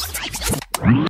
フッ。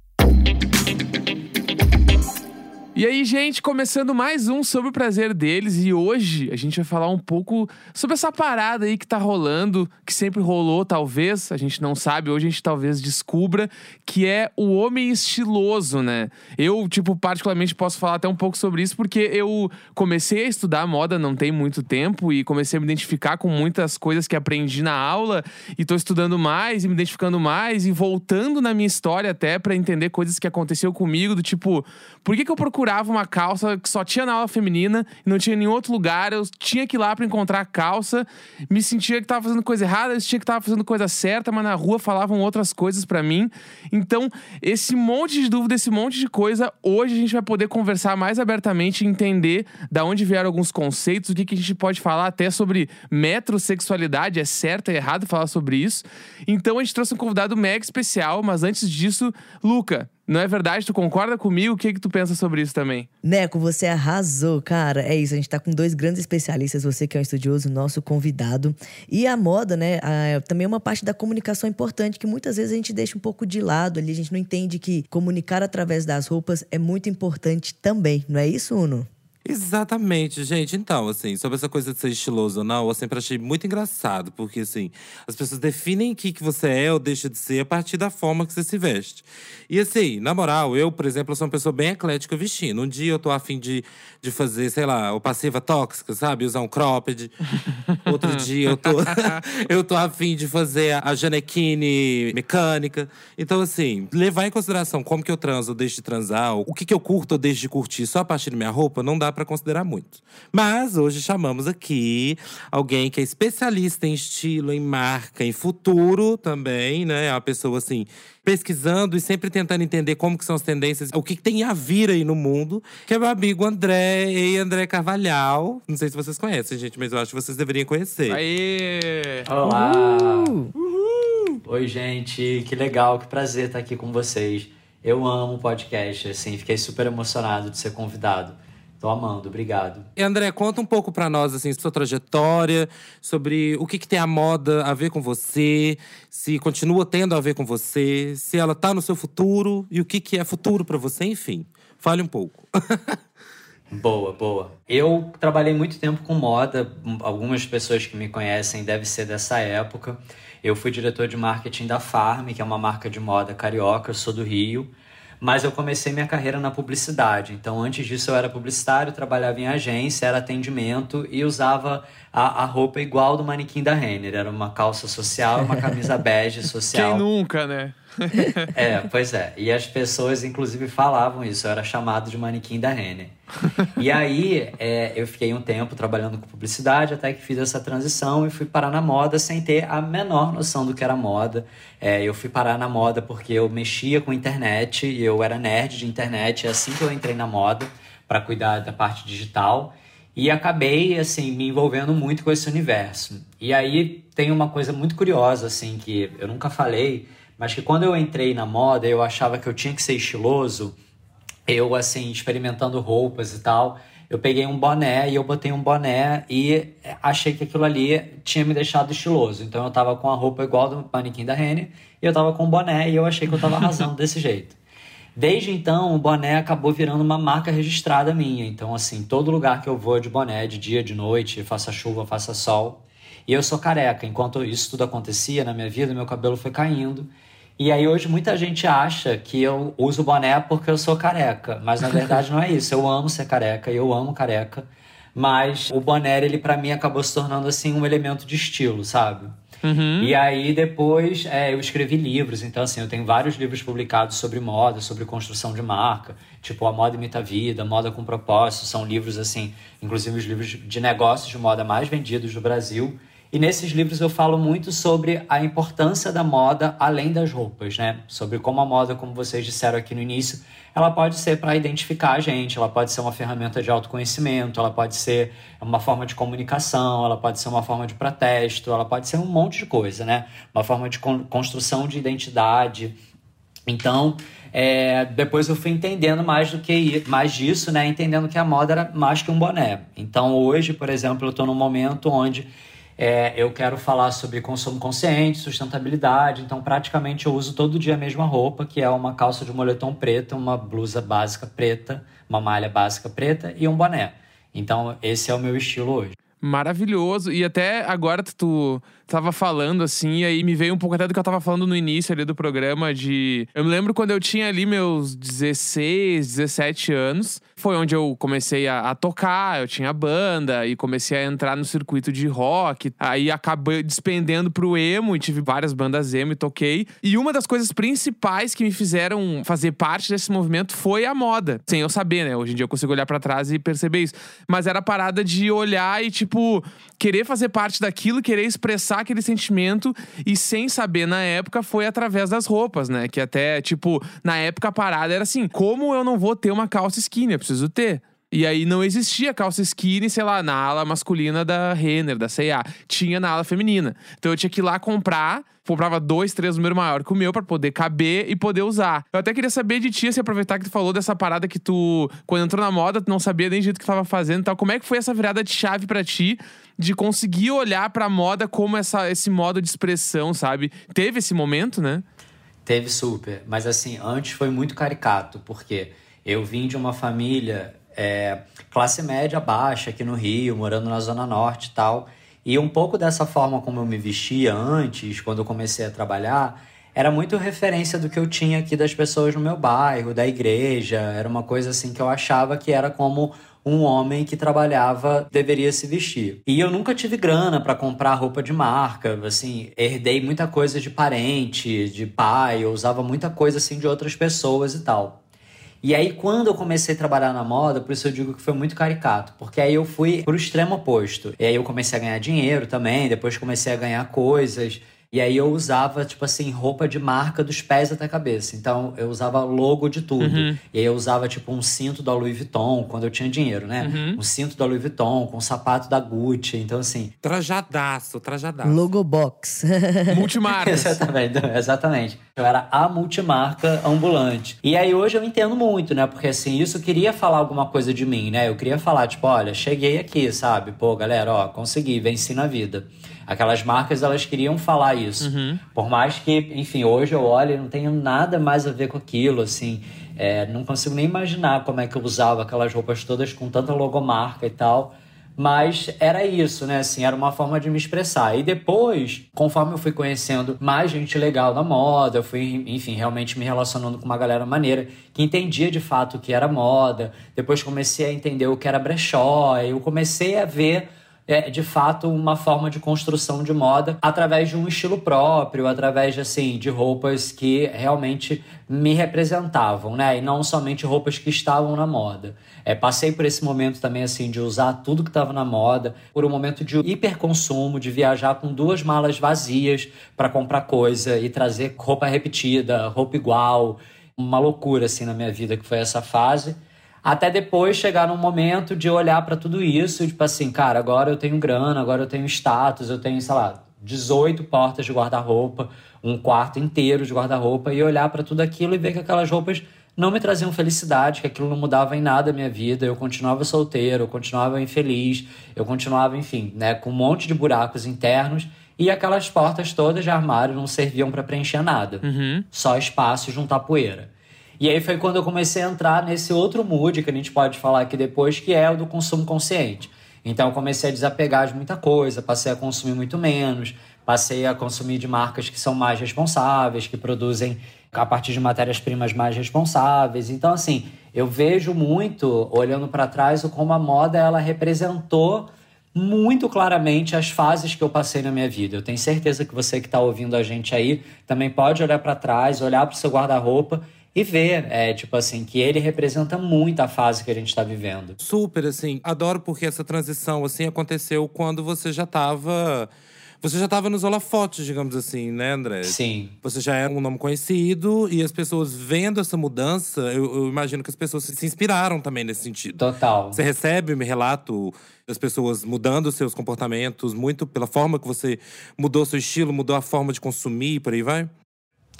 E aí, gente, começando mais um sobre o prazer deles e hoje a gente vai falar um pouco sobre essa parada aí que tá rolando, que sempre rolou, talvez, a gente não sabe, hoje a gente talvez descubra, que é o homem estiloso, né? Eu, tipo, particularmente posso falar até um pouco sobre isso porque eu comecei a estudar moda não tem muito tempo e comecei a me identificar com muitas coisas que aprendi na aula e tô estudando mais e me identificando mais e voltando na minha história até para entender coisas que aconteceu comigo, do tipo, por que que eu procurava procurava uma calça que só tinha na aula feminina e não tinha em nenhum outro lugar. Eu tinha que ir lá para encontrar a calça, me sentia que tava fazendo coisa errada, eu sentia que tava fazendo coisa certa, mas na rua falavam outras coisas para mim. Então, esse monte de dúvida, esse monte de coisa, hoje a gente vai poder conversar mais abertamente e entender da onde vieram alguns conceitos, o que, que a gente pode falar até sobre metrosexualidade, é certo, é errado falar sobre isso. Então, a gente trouxe um convidado mega especial, mas antes disso, Luca, não é verdade? Tu concorda comigo? O que, que tu pensa sobre isso também? Neco, você arrasou, cara. É isso, a gente tá com dois grandes especialistas, você que é um estudioso, nosso convidado. E a moda, né, a, também é uma parte da comunicação importante que muitas vezes a gente deixa um pouco de lado ali. A gente não entende que comunicar através das roupas é muito importante também. Não é isso, Uno? Exatamente, gente. Então, assim, sobre essa coisa de ser estiloso ou não, eu sempre achei muito engraçado, porque assim, as pessoas definem o que, que você é ou deixa de ser a partir da forma que você se veste. E assim, na moral, eu, por exemplo, sou uma pessoa bem eclética vestindo. Um dia eu tô afim de, de fazer, sei lá, o passiva tóxica, sabe? Usar um cropped. Outro dia eu tô, eu tô afim de fazer a janequine mecânica. Então, assim, levar em consideração como que eu transo ou deixo de transar, o que, que eu curto ou deixo de curtir só a partir da minha roupa, não dá para considerar muito. Mas hoje chamamos aqui alguém que é especialista em estilo, em marca, em futuro também, né? É uma pessoa assim pesquisando e sempre tentando entender como que são as tendências, o que, que tem a vir aí no mundo, que é meu amigo André e André Carvalhal. Não sei se vocês conhecem, gente, mas eu acho que vocês deveriam conhecer. Aê! Olá! Uhul. Oi, gente, que legal, que prazer estar aqui com vocês. Eu amo podcast, assim, fiquei super emocionado de ser convidado. Tô amando, obrigado. E André, conta um pouco para nós, assim, sua trajetória, sobre o que, que tem a moda a ver com você, se continua tendo a ver com você, se ela tá no seu futuro e o que, que é futuro para você, enfim. Fale um pouco. boa, boa. Eu trabalhei muito tempo com moda, algumas pessoas que me conhecem devem ser dessa época. Eu fui diretor de marketing da Farm, que é uma marca de moda carioca, eu sou do Rio. Mas eu comecei minha carreira na publicidade. Então, antes disso, eu era publicitário, trabalhava em agência, era atendimento e usava a, a roupa igual do manequim da Renner. Era uma calça social uma camisa bege social. Quem nunca, né? É, pois é. E as pessoas, inclusive, falavam isso. Eu era chamado de manequim da Renner. E aí, é, eu fiquei um tempo trabalhando com publicidade até que fiz essa transição e fui parar na moda sem ter a menor noção do que era moda. É, eu fui parar na moda porque eu mexia com internet e eu era nerd de internet. É assim que eu entrei na moda para cuidar da parte digital. E acabei, assim, me envolvendo muito com esse universo. E aí tem uma coisa muito curiosa, assim, que eu nunca falei, mas que quando eu entrei na moda, eu achava que eu tinha que ser estiloso. Eu, assim, experimentando roupas e tal, eu peguei um boné e eu botei um boné e achei que aquilo ali tinha me deixado estiloso. Então eu tava com a roupa igual do manequim da Renner e eu tava com um boné e eu achei que eu tava arrasando desse jeito. Desde então, o boné acabou virando uma marca registrada minha. Então, assim, todo lugar que eu vou de boné, de dia, de noite, faça chuva, faça sol. E eu sou careca. Enquanto isso tudo acontecia na minha vida, meu cabelo foi caindo. E aí hoje muita gente acha que eu uso boné porque eu sou careca, mas na verdade não é isso. Eu amo ser careca e eu amo careca, mas o boné ele para mim acabou se tornando assim um elemento de estilo, sabe? Uhum. E aí depois é, eu escrevi livros, então assim, eu tenho vários livros publicados sobre moda, sobre construção de marca, tipo A Moda Imita a Vida, Moda com Propósito, são livros assim, inclusive os livros de negócios de moda mais vendidos do Brasil. E nesses livros eu falo muito sobre a importância da moda além das roupas, né? Sobre como a moda, como vocês disseram aqui no início, ela pode ser para identificar a gente, ela pode ser uma ferramenta de autoconhecimento, ela pode ser uma forma de comunicação, ela pode ser uma forma de protesto, ela pode ser um monte de coisa, né? Uma forma de construção de identidade. Então, é, depois eu fui entendendo mais do que mais disso, né? Entendendo que a moda era mais que um boné. Então, hoje, por exemplo, eu estou num momento onde É, eu quero falar sobre consumo consciente, sustentabilidade, então praticamente eu uso todo dia a mesma roupa, que é uma calça de moletom preta, uma blusa básica preta, uma malha básica preta e um boné. Então esse é o meu estilo hoje. Maravilhoso. E até agora tu tava falando assim, e aí me veio um pouco até do que eu tava falando no início ali do programa de. Eu me lembro quando eu tinha ali meus 16, 17 anos. Foi onde eu comecei a, a tocar, eu tinha banda e comecei a entrar no circuito de rock. Aí acabei despendendo pro emo e tive várias bandas emo e toquei. E uma das coisas principais que me fizeram fazer parte desse movimento foi a moda. Sem eu saber, né? Hoje em dia eu consigo olhar para trás e perceber isso. Mas era a parada de olhar e, tipo, querer fazer parte daquilo, querer expressar aquele sentimento e sem saber na época foi através das roupas, né? Que até, tipo, na época a parada era assim: como eu não vou ter uma calça skinny? Eu preciso ter. E aí não existia calça skinny, sei lá, na ala masculina da Renner, da C&A. Tinha na ala feminina. Então eu tinha que ir lá comprar, comprava dois, três números maior que o meu para poder caber e poder usar. Eu até queria saber de ti, se aproveitar que tu falou dessa parada que tu, quando entrou na moda, tu não sabia nem jeito que tava fazendo e tal. Como é que foi essa virada de chave para ti de conseguir olhar pra moda como essa, esse modo de expressão, sabe? Teve esse momento, né? Teve super. Mas assim, antes foi muito caricato, porque eu vim de uma família é, classe média baixa aqui no Rio, morando na Zona Norte e tal. E um pouco dessa forma como eu me vestia antes, quando eu comecei a trabalhar, era muito referência do que eu tinha aqui das pessoas no meu bairro, da igreja. Era uma coisa assim que eu achava que era como um homem que trabalhava deveria se vestir. E eu nunca tive grana para comprar roupa de marca, assim, herdei muita coisa de parente, de pai, eu usava muita coisa assim de outras pessoas e tal. E aí, quando eu comecei a trabalhar na moda, por isso eu digo que foi muito caricato, porque aí eu fui pro extremo oposto. E aí eu comecei a ganhar dinheiro também, depois comecei a ganhar coisas. E aí eu usava, tipo assim, roupa de marca dos pés até a cabeça. Então eu usava logo de tudo. Uhum. E aí eu usava, tipo, um cinto da Louis Vuitton, quando eu tinha dinheiro, né? Uhum. Um cinto da Louis Vuitton, com um sapato da Gucci. Então, assim. Trajadaço, trajadaço. Logo box. Multimarcas. exatamente, exatamente. Eu era a multimarca ambulante. E aí hoje eu entendo muito, né? Porque assim, isso queria falar alguma coisa de mim, né? Eu queria falar, tipo, olha, cheguei aqui, sabe? Pô, galera, ó, consegui, venci na vida. Aquelas marcas, elas queriam falar isso. Uhum. Por mais que, enfim, hoje eu olho e não tenho nada mais a ver com aquilo, assim. É, não consigo nem imaginar como é que eu usava aquelas roupas todas com tanta logomarca e tal. Mas era isso, né? Assim, era uma forma de me expressar. E depois, conforme eu fui conhecendo mais gente legal da moda, eu fui, enfim, realmente me relacionando com uma galera maneira que entendia de fato o que era moda. Depois comecei a entender o que era brechó. Eu comecei a ver é, de fato uma forma de construção de moda através de um estilo próprio, através de, assim, de roupas que realmente me representavam, né? E não somente roupas que estavam na moda. É, passei por esse momento também, assim, de usar tudo que estava na moda, por um momento de hiperconsumo, de viajar com duas malas vazias para comprar coisa e trazer roupa repetida, roupa igual. Uma loucura, assim, na minha vida, que foi essa fase. Até depois chegar num momento de olhar para tudo isso, tipo assim, cara, agora eu tenho grana, agora eu tenho status, eu tenho, sei lá, 18 portas de guarda-roupa, um quarto inteiro de guarda-roupa e olhar para tudo aquilo e ver que aquelas roupas não me traziam felicidade, que aquilo não mudava em nada a minha vida, eu continuava solteiro, eu continuava infeliz, eu continuava, enfim, né, com um monte de buracos internos e aquelas portas todas de armário não serviam para preencher nada, uhum. só espaço e juntar poeira. E aí foi quando eu comecei a entrar nesse outro mood que a gente pode falar aqui depois, que é o do consumo consciente. Então eu comecei a desapegar de muita coisa, passei a consumir muito menos, passei a consumir de marcas que são mais responsáveis, que produzem a partir de matérias-primas mais responsáveis. Então assim, eu vejo muito olhando para trás como a moda ela representou muito claramente as fases que eu passei na minha vida. Eu tenho certeza que você que está ouvindo a gente aí também pode olhar para trás, olhar para o seu guarda-roupa e ver, é, tipo assim, que ele representa muito a fase que a gente está vivendo. Super, assim, adoro porque essa transição, assim, aconteceu quando você já estava você já estava nos holofotes, digamos assim, né, André? Sim. Você já era um nome conhecido e as pessoas vendo essa mudança, eu, eu imagino que as pessoas se inspiraram também nesse sentido. Total. Você recebe me relato das pessoas mudando seus comportamentos muito pela forma que você mudou seu estilo, mudou a forma de consumir, por aí vai?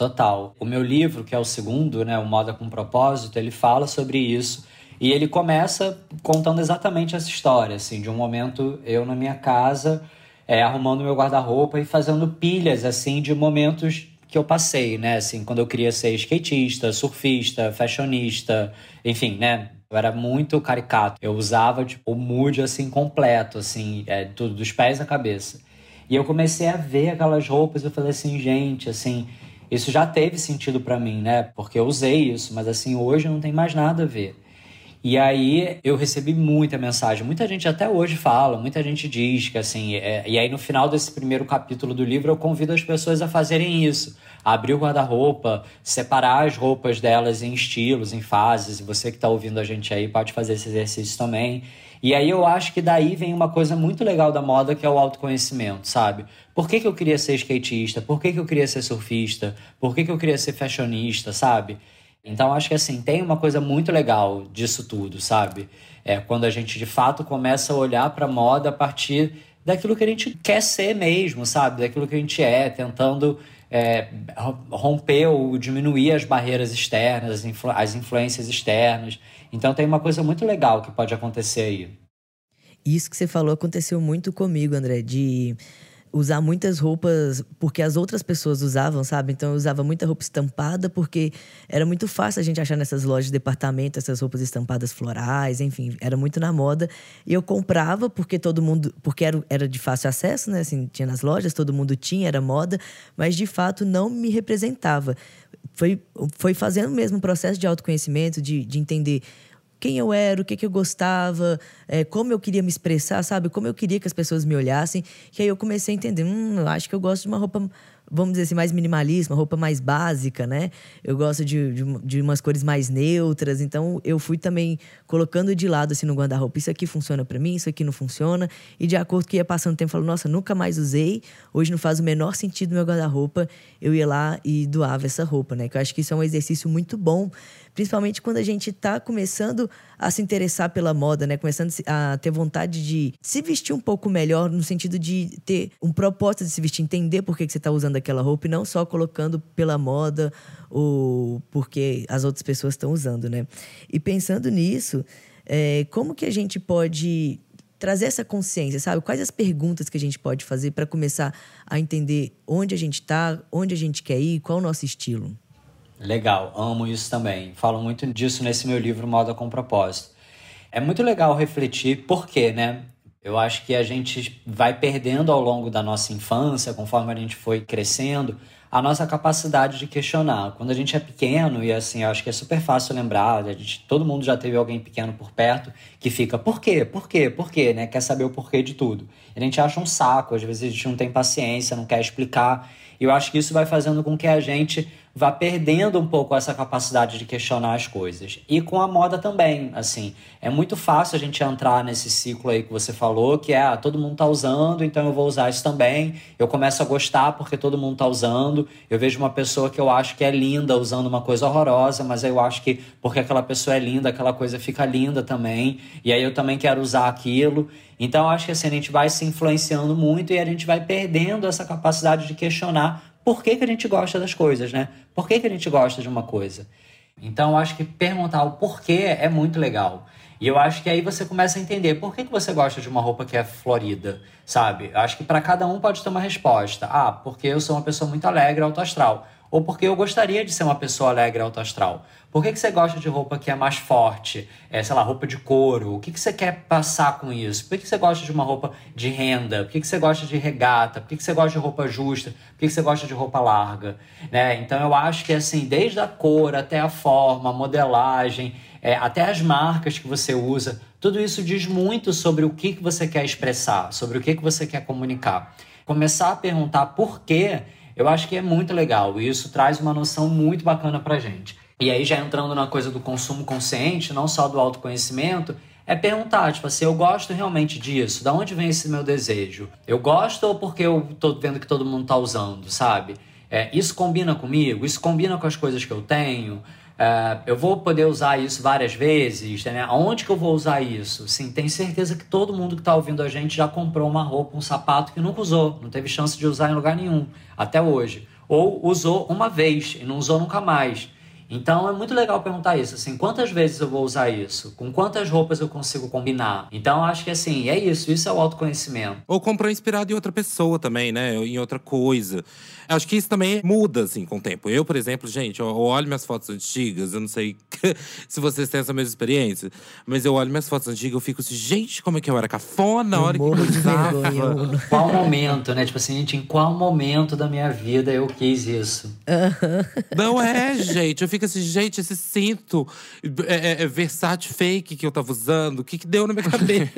Total. O meu livro, que é o segundo, né, o Moda com Propósito, ele fala sobre isso. E ele começa contando exatamente essa história, assim, de um momento eu na minha casa, é, arrumando meu guarda-roupa e fazendo pilhas, assim, de momentos que eu passei, né? Assim, quando eu queria ser skatista, surfista, fashionista, enfim, né? Eu era muito caricato. Eu usava, tipo, o mood, assim, completo, assim, é, tudo, dos pés à cabeça. E eu comecei a ver aquelas roupas, eu falei assim, gente, assim, isso já teve sentido para mim, né? Porque eu usei isso, mas assim, hoje não tem mais nada a ver. E aí eu recebi muita mensagem. Muita gente até hoje fala, muita gente diz que assim. É... e aí no final desse primeiro capítulo do livro eu convido as pessoas a fazerem isso. A abrir o guarda-roupa, separar as roupas delas em estilos, em fases. E você que está ouvindo a gente aí pode fazer esse exercício também. E aí eu acho que daí vem uma coisa muito legal da moda que é o autoconhecimento, sabe? Por que, que eu queria ser skatista? Por que, que eu queria ser surfista? Por que, que eu queria ser fashionista, sabe? Então acho que assim, tem uma coisa muito legal disso tudo, sabe? É quando a gente de fato começa a olhar para moda a partir daquilo que a gente quer ser mesmo, sabe? Daquilo que a gente é, tentando é, romper ou diminuir as barreiras externas, as, influ as influências externas. Então tem uma coisa muito legal que pode acontecer aí. Isso que você falou aconteceu muito comigo, André, de usar muitas roupas porque as outras pessoas usavam, sabe? Então eu usava muita roupa estampada porque era muito fácil a gente achar nessas lojas de departamento essas roupas estampadas florais, enfim, era muito na moda. E eu comprava porque todo mundo, porque era, era de fácil acesso, né? Assim, tinha nas lojas, todo mundo tinha, era moda, mas de fato não me representava. Foi, foi fazendo mesmo um processo de autoconhecimento, de, de entender quem eu era, o que, que eu gostava, é, como eu queria me expressar, sabe? Como eu queria que as pessoas me olhassem. Que aí eu comecei a entender, hum, eu acho que eu gosto de uma roupa vamos dizer assim, mais minimalista, uma roupa mais básica, né? Eu gosto de, de, de, umas cores mais neutras. Então, eu fui também colocando de lado, assim, no guarda-roupa. Isso aqui funciona para mim, isso aqui não funciona. E de acordo com que ia passando o tempo, falo, nossa, nunca mais usei. Hoje não faz o menor sentido meu guarda-roupa. Eu ia lá e doava essa roupa, né? Que eu acho que isso é um exercício muito bom. Principalmente quando a gente tá começando a se interessar pela moda, né? Começando a ter vontade de se vestir um pouco melhor, no sentido de ter um propósito de se vestir, entender por que, que você tá usando aquela roupa e não só colocando pela moda ou porque as outras pessoas estão usando, né? E pensando nisso, é, como que a gente pode trazer essa consciência, sabe? Quais as perguntas que a gente pode fazer para começar a entender onde a gente está, onde a gente quer ir, qual o nosso estilo? Legal, amo isso também. Falo muito disso nesse meu livro Moda com Propósito. É muito legal refletir por quê, né? Eu acho que a gente vai perdendo ao longo da nossa infância, conforme a gente foi crescendo, a nossa capacidade de questionar. Quando a gente é pequeno, e assim, acho que é super fácil lembrar, a gente, todo mundo já teve alguém pequeno por perto que fica, por quê? Por quê? Por quê? Né? Quer saber o porquê de tudo. E a gente acha um saco, às vezes a gente não tem paciência, não quer explicar. E eu acho que isso vai fazendo com que a gente vá perdendo um pouco essa capacidade de questionar as coisas. E com a moda também, assim, é muito fácil a gente entrar nesse ciclo aí que você falou, que é, ah, todo mundo tá usando, então eu vou usar isso também. Eu começo a gostar porque todo mundo tá usando. Eu vejo uma pessoa que eu acho que é linda usando uma coisa horrorosa, mas eu acho que porque aquela pessoa é linda, aquela coisa fica linda também. E aí eu também quero usar aquilo. Então acho que assim, a gente vai se influenciando muito e a gente vai perdendo essa capacidade de questionar por que, que a gente gosta das coisas, né? Por que, que a gente gosta de uma coisa? Então, acho que perguntar o porquê é muito legal. E eu acho que aí você começa a entender por que, que você gosta de uma roupa que é florida, sabe? Eu acho que para cada um pode ter uma resposta. Ah, porque eu sou uma pessoa muito alegre, autoastral ou porque eu gostaria de ser uma pessoa alegre alto astral. Por que, que você gosta de roupa que é mais forte? É, sei lá, roupa de couro. O que, que você quer passar com isso? Por que, que você gosta de uma roupa de renda? Por que, que você gosta de regata? Por que, que você gosta de roupa justa? Por que, que você gosta de roupa larga? Né? Então eu acho que assim, desde a cor até a forma, a modelagem, é, até as marcas que você usa, tudo isso diz muito sobre o que, que você quer expressar, sobre o que, que você quer comunicar. Começar a perguntar por quê eu acho que é muito legal e isso traz uma noção muito bacana pra gente. E aí, já entrando na coisa do consumo consciente, não só do autoconhecimento, é perguntar, tipo assim, eu gosto realmente disso? Da onde vem esse meu desejo? Eu gosto ou porque eu tô vendo que todo mundo tá usando, sabe? É, isso combina comigo? Isso combina com as coisas que eu tenho? Uh, eu vou poder usar isso várias vezes, né? Aonde que eu vou usar isso? Sim, tem certeza que todo mundo que está ouvindo a gente já comprou uma roupa, um sapato que nunca usou, não teve chance de usar em lugar nenhum, até hoje. Ou usou uma vez e não usou nunca mais. Então é muito legal perguntar isso, assim, quantas vezes eu vou usar isso? Com quantas roupas eu consigo combinar? Então acho que assim, é isso, isso é o autoconhecimento. Ou comprar inspirado em outra pessoa também, né? Em outra coisa. Acho que isso também muda, assim, com o tempo. Eu, por exemplo, gente, eu olho minhas fotos antigas, eu não sei se vocês têm essa mesma experiência, mas eu olho minhas fotos antigas e fico assim, gente, como é que eu era cafona na hora que eu usava. Qual momento, né? Tipo assim, gente, em qual momento da minha vida eu quis isso? Não é, gente. Eu fico assim, gente, esse cinto é, é, é Versace fake que eu tava usando, o que, que deu na minha cabeça?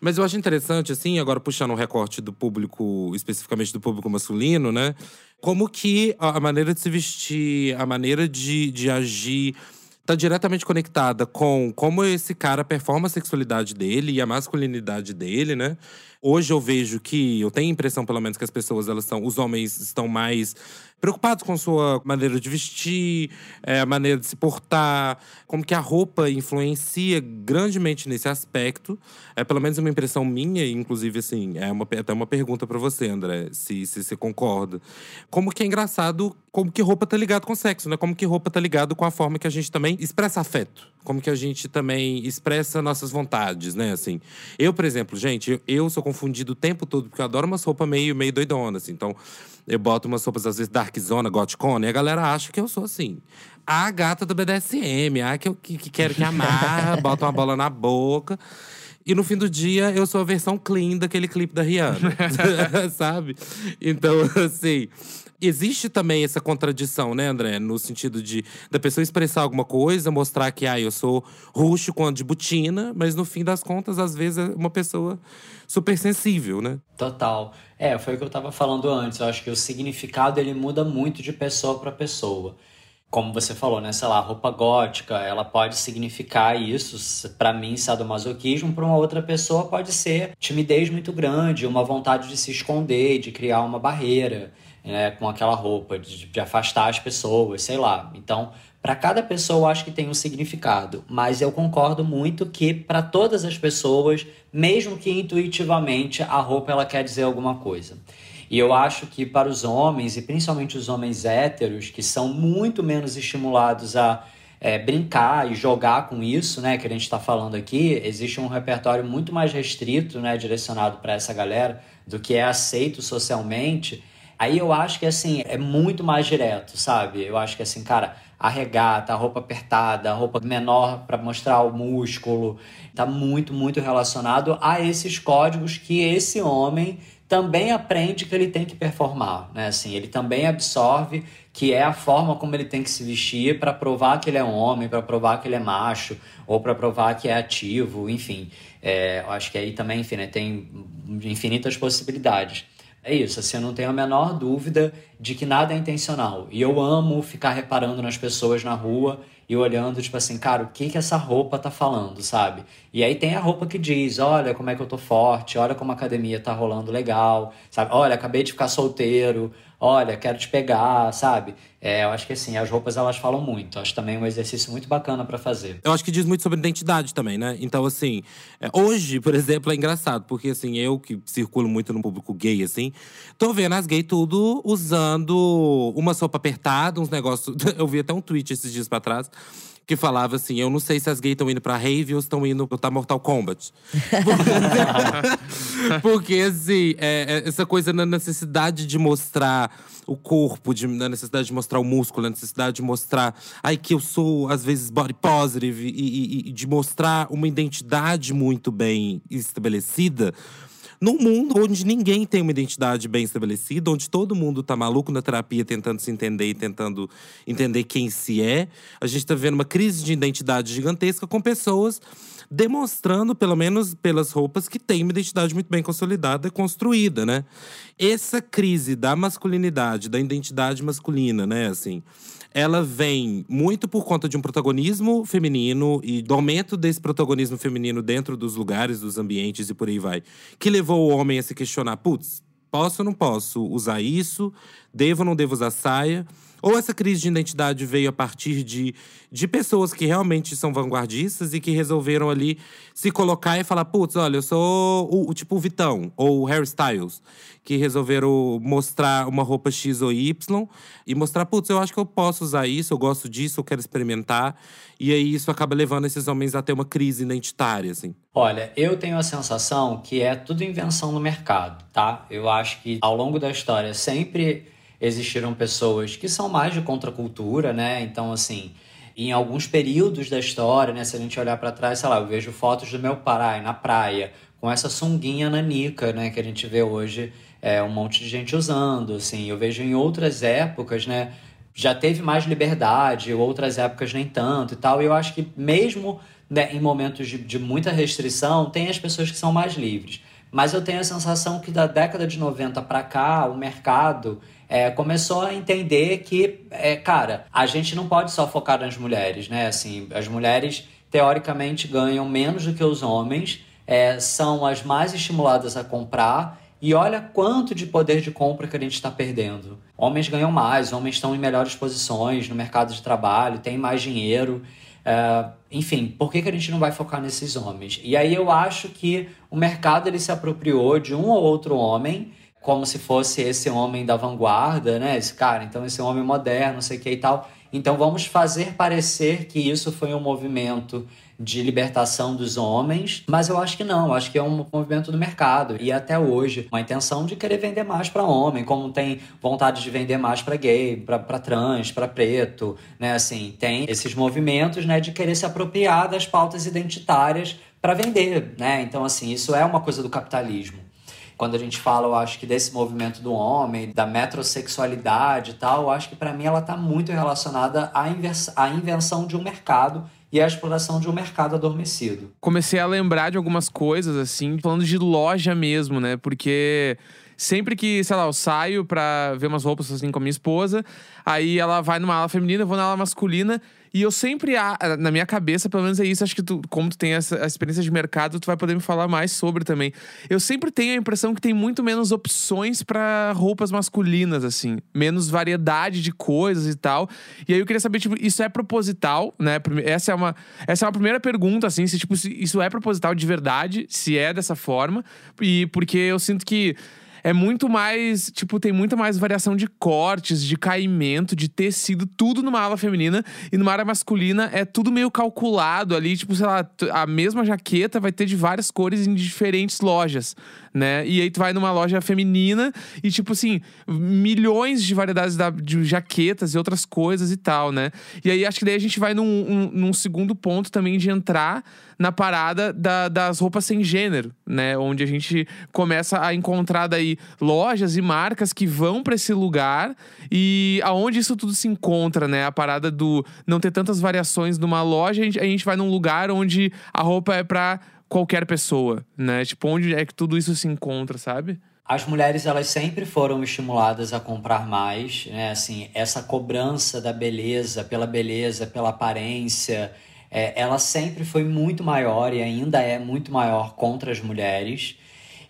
mas eu acho interessante, assim, agora puxando um recorte do público, especificamente do público masculino, né? Como que a maneira de se vestir, a maneira de, de agir tá diretamente conectada com como esse cara performa a sexualidade dele e a masculinidade dele, né? Hoje eu vejo que eu tenho a impressão, pelo menos, que as pessoas elas são, os homens estão mais preocupados com sua maneira de vestir, é, a maneira de se portar, como que a roupa influencia grandemente nesse aspecto. É pelo menos uma impressão minha, inclusive assim, é uma, até uma pergunta para você, André, se, se você concorda. Como que é engraçado, como que roupa tá ligado com sexo, né? Como que roupa tá ligado com a forma que a gente também expressa afeto. Como que a gente também expressa nossas vontades, né? Assim, eu, por exemplo, gente, eu, sou confundido o tempo todo, porque eu adoro umas roupas meio, meio doidonas, assim. Então, eu boto umas roupas, às vezes, dark zona, goticona, e a galera acha que eu sou assim. A gata do BDSM, a que eu que, que quero que amarra, bota uma bola na boca. E no fim do dia, eu sou a versão clean daquele clipe da Rihanna. sabe? Então, assim existe também essa contradição, né, André? No sentido de da pessoa expressar alguma coisa, mostrar que ah, eu sou rústico de butina, mas no fim das contas, às vezes, é uma pessoa super sensível, né? Total. É, foi o que eu estava falando antes. Eu acho que o significado ele muda muito de pessoa para pessoa. Como você falou, né? Sei lá, roupa gótica, ela pode significar isso. Para mim, sadomasoquismo, para uma outra pessoa pode ser timidez muito grande, uma vontade de se esconder, de criar uma barreira né, com aquela roupa, de, de afastar as pessoas, sei lá. Então, para cada pessoa eu acho que tem um significado, mas eu concordo muito que para todas as pessoas, mesmo que intuitivamente, a roupa ela quer dizer alguma coisa. E eu acho que para os homens, e principalmente os homens héteros, que são muito menos estimulados a é, brincar e jogar com isso, né, que a gente está falando aqui, existe um repertório muito mais restrito, né, direcionado para essa galera, do que é aceito socialmente. Aí eu acho que assim, é muito mais direto, sabe? Eu acho que assim, cara, a regata, a roupa apertada, a roupa menor para mostrar o músculo, tá muito, muito relacionado a esses códigos que esse homem também aprende que ele tem que performar, né? Assim, ele também absorve que é a forma como ele tem que se vestir para provar que ele é homem, para provar que ele é macho, ou para provar que é ativo, enfim. É, eu acho que aí também, enfim, né, tem infinitas possibilidades. É isso, assim, eu não tenho a menor dúvida de que nada é intencional. E eu amo ficar reparando nas pessoas na rua e olhando, tipo assim, cara, o que que essa roupa tá falando, sabe? E aí tem a roupa que diz, olha como é que eu tô forte, olha como a academia tá rolando legal, sabe? Olha, acabei de ficar solteiro, olha, quero te pegar, sabe? É, eu acho que assim, as roupas elas falam muito. Acho também um exercício muito bacana para fazer. Eu acho que diz muito sobre identidade também, né? Então, assim, é, hoje, por exemplo, é engraçado, porque assim, eu que circulo muito no público gay, assim, tô vendo as gays tudo usando uma sopa apertada, uns negócios. Eu vi até um tweet esses dias pra trás que falava assim: Eu não sei se as gays estão indo pra rave ou estão indo pra Mortal Kombat. Porque, assim, é, é, essa coisa na necessidade de mostrar o corpo, de, na necessidade de mostrar o músculo, na necessidade de mostrar ai, que eu sou, às vezes, body positive, e, e, e de mostrar uma identidade muito bem estabelecida num mundo onde ninguém tem uma identidade bem estabelecida, onde todo mundo tá maluco na terapia tentando se entender e tentando entender quem se é, a gente tá vendo uma crise de identidade gigantesca com pessoas demonstrando, pelo menos pelas roupas, que tem uma identidade muito bem consolidada, construída, né? Essa crise da masculinidade, da identidade masculina, né, assim, ela vem muito por conta de um protagonismo feminino e do aumento desse protagonismo feminino dentro dos lugares, dos ambientes e por aí vai, que levou o homem a se questionar: putz, posso ou não posso usar isso? Devo ou não devo usar saia? Ou essa crise de identidade veio a partir de, de pessoas que realmente são vanguardistas e que resolveram ali se colocar e falar: putz, olha, eu sou o, o tipo o Vitão ou o Harry Styles, que resolveram mostrar uma roupa X ou Y e mostrar: putz, eu acho que eu posso usar isso, eu gosto disso, eu quero experimentar. E aí isso acaba levando esses homens a ter uma crise identitária, assim. Olha, eu tenho a sensação que é tudo invenção no mercado, tá? Eu acho que ao longo da história sempre existiram pessoas que são mais de contracultura, né? Então, assim, em alguns períodos da história, né? Se a gente olhar para trás, sei lá, eu vejo fotos do meu pai na praia com essa sunguinha nanica, né? Que a gente vê hoje é, um monte de gente usando, assim. Eu vejo em outras épocas, né? Já teve mais liberdade, outras épocas nem tanto e tal. E eu acho que mesmo né, em momentos de, de muita restrição, tem as pessoas que são mais livres. Mas eu tenho a sensação que da década de 90 para cá, o mercado é, começou a entender que, é, cara, a gente não pode só focar nas mulheres, né? Assim, as mulheres teoricamente ganham menos do que os homens, é, são as mais estimuladas a comprar. E olha quanto de poder de compra que a gente está perdendo. Homens ganham mais, homens estão em melhores posições no mercado de trabalho, têm mais dinheiro. Uh, enfim, por que, que a gente não vai focar nesses homens? E aí eu acho que o mercado ele se apropriou de um ou outro homem, como se fosse esse homem da vanguarda, né? Esse cara, então esse homem moderno, sei que e tal. Então vamos fazer parecer que isso foi um movimento de libertação dos homens, mas eu acho que não, eu acho que é um movimento do mercado e até hoje uma intenção de querer vender mais para homem, como tem vontade de vender mais para gay, para trans, para preto, né? Assim, tem esses movimentos, né, de querer se apropriar das pautas identitárias para vender, né? Então assim, isso é uma coisa do capitalismo. Quando a gente fala, eu acho que desse movimento do homem, da metrosexualidade e tal, eu acho que para mim ela está muito relacionada à, à invenção de um mercado e a exploração de um mercado adormecido. Comecei a lembrar de algumas coisas, assim, falando de loja mesmo, né? Porque sempre que, sei lá, eu saio pra ver umas roupas assim com a minha esposa, aí ela vai numa ala feminina, eu vou na ala masculina. E eu sempre, na minha cabeça, pelo menos é isso, acho que tu, como tu tem essa experiência de mercado, tu vai poder me falar mais sobre também. Eu sempre tenho a impressão que tem muito menos opções para roupas masculinas, assim. Menos variedade de coisas e tal. E aí eu queria saber, tipo, isso é proposital, né? Essa é uma, essa é uma primeira pergunta, assim, se, tipo, se isso é proposital de verdade, se é dessa forma. E porque eu sinto que é muito mais, tipo, tem muito mais variação de cortes, de caimento, de tecido, tudo numa ala feminina. E numa área masculina é tudo meio calculado ali, tipo, sei lá, a mesma jaqueta vai ter de várias cores em diferentes lojas, né? E aí tu vai numa loja feminina e, tipo assim, milhões de variedades de jaquetas e outras coisas e tal, né? E aí acho que daí a gente vai num, um, num segundo ponto também de entrar na parada da, das roupas sem gênero, né? Onde a gente começa a encontrar daí lojas e marcas que vão para esse lugar e aonde isso tudo se encontra, né? A parada do não ter tantas variações numa loja, a gente, a gente vai num lugar onde a roupa é para qualquer pessoa, né? Tipo, onde é que tudo isso se encontra, sabe? As mulheres, elas sempre foram estimuladas a comprar mais, né? Assim, essa cobrança da beleza, pela beleza, pela aparência, é, ela sempre foi muito maior e ainda é muito maior contra as mulheres.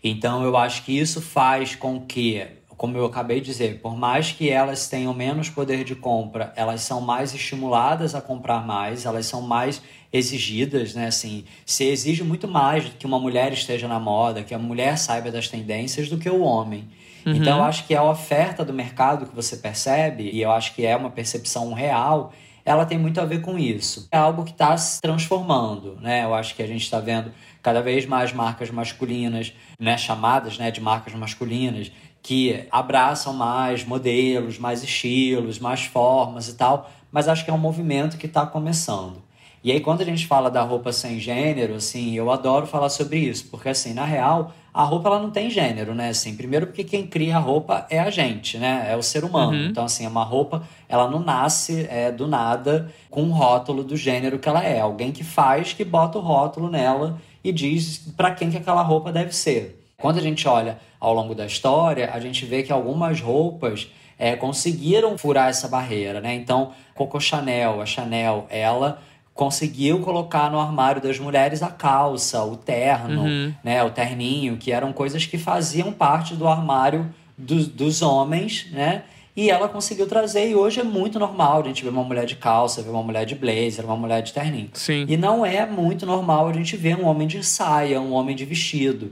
Então eu acho que isso faz com que, como eu acabei de dizer, por mais que elas tenham menos poder de compra, elas são mais estimuladas a comprar mais, elas são mais exigidas, né? Assim, se exige muito mais que uma mulher esteja na moda, que a mulher saiba das tendências do que o homem. Uhum. Então, eu acho que a oferta do mercado que você percebe, e eu acho que é uma percepção real, ela tem muito a ver com isso. É algo que está se transformando, né? Eu acho que a gente está vendo cada vez mais marcas masculinas, né, chamadas né, de marcas masculinas, que abraçam mais modelos, mais estilos, mais formas e tal, mas acho que é um movimento que está começando. E aí, quando a gente fala da roupa sem gênero, assim, eu adoro falar sobre isso, porque, assim, na real, a roupa ela não tem gênero, né? Assim, primeiro porque quem cria a roupa é a gente, né? É o ser humano. Uhum. Então, assim, uma roupa, ela não nasce é, do nada com um rótulo do gênero que ela é. Alguém que faz, que bota o rótulo nela e diz para quem que aquela roupa deve ser. Quando a gente olha ao longo da história, a gente vê que algumas roupas é, conseguiram furar essa barreira, né? Então, Coco Chanel, a Chanel, ela conseguiu colocar no armário das mulheres a calça, o terno, uhum. né, o terninho, que eram coisas que faziam parte do armário do, dos homens, né? E ela conseguiu trazer, e hoje é muito normal a gente ver uma mulher de calça, ver uma mulher de blazer, uma mulher de terninho. Sim. E não é muito normal a gente ver um homem de saia, um homem de vestido.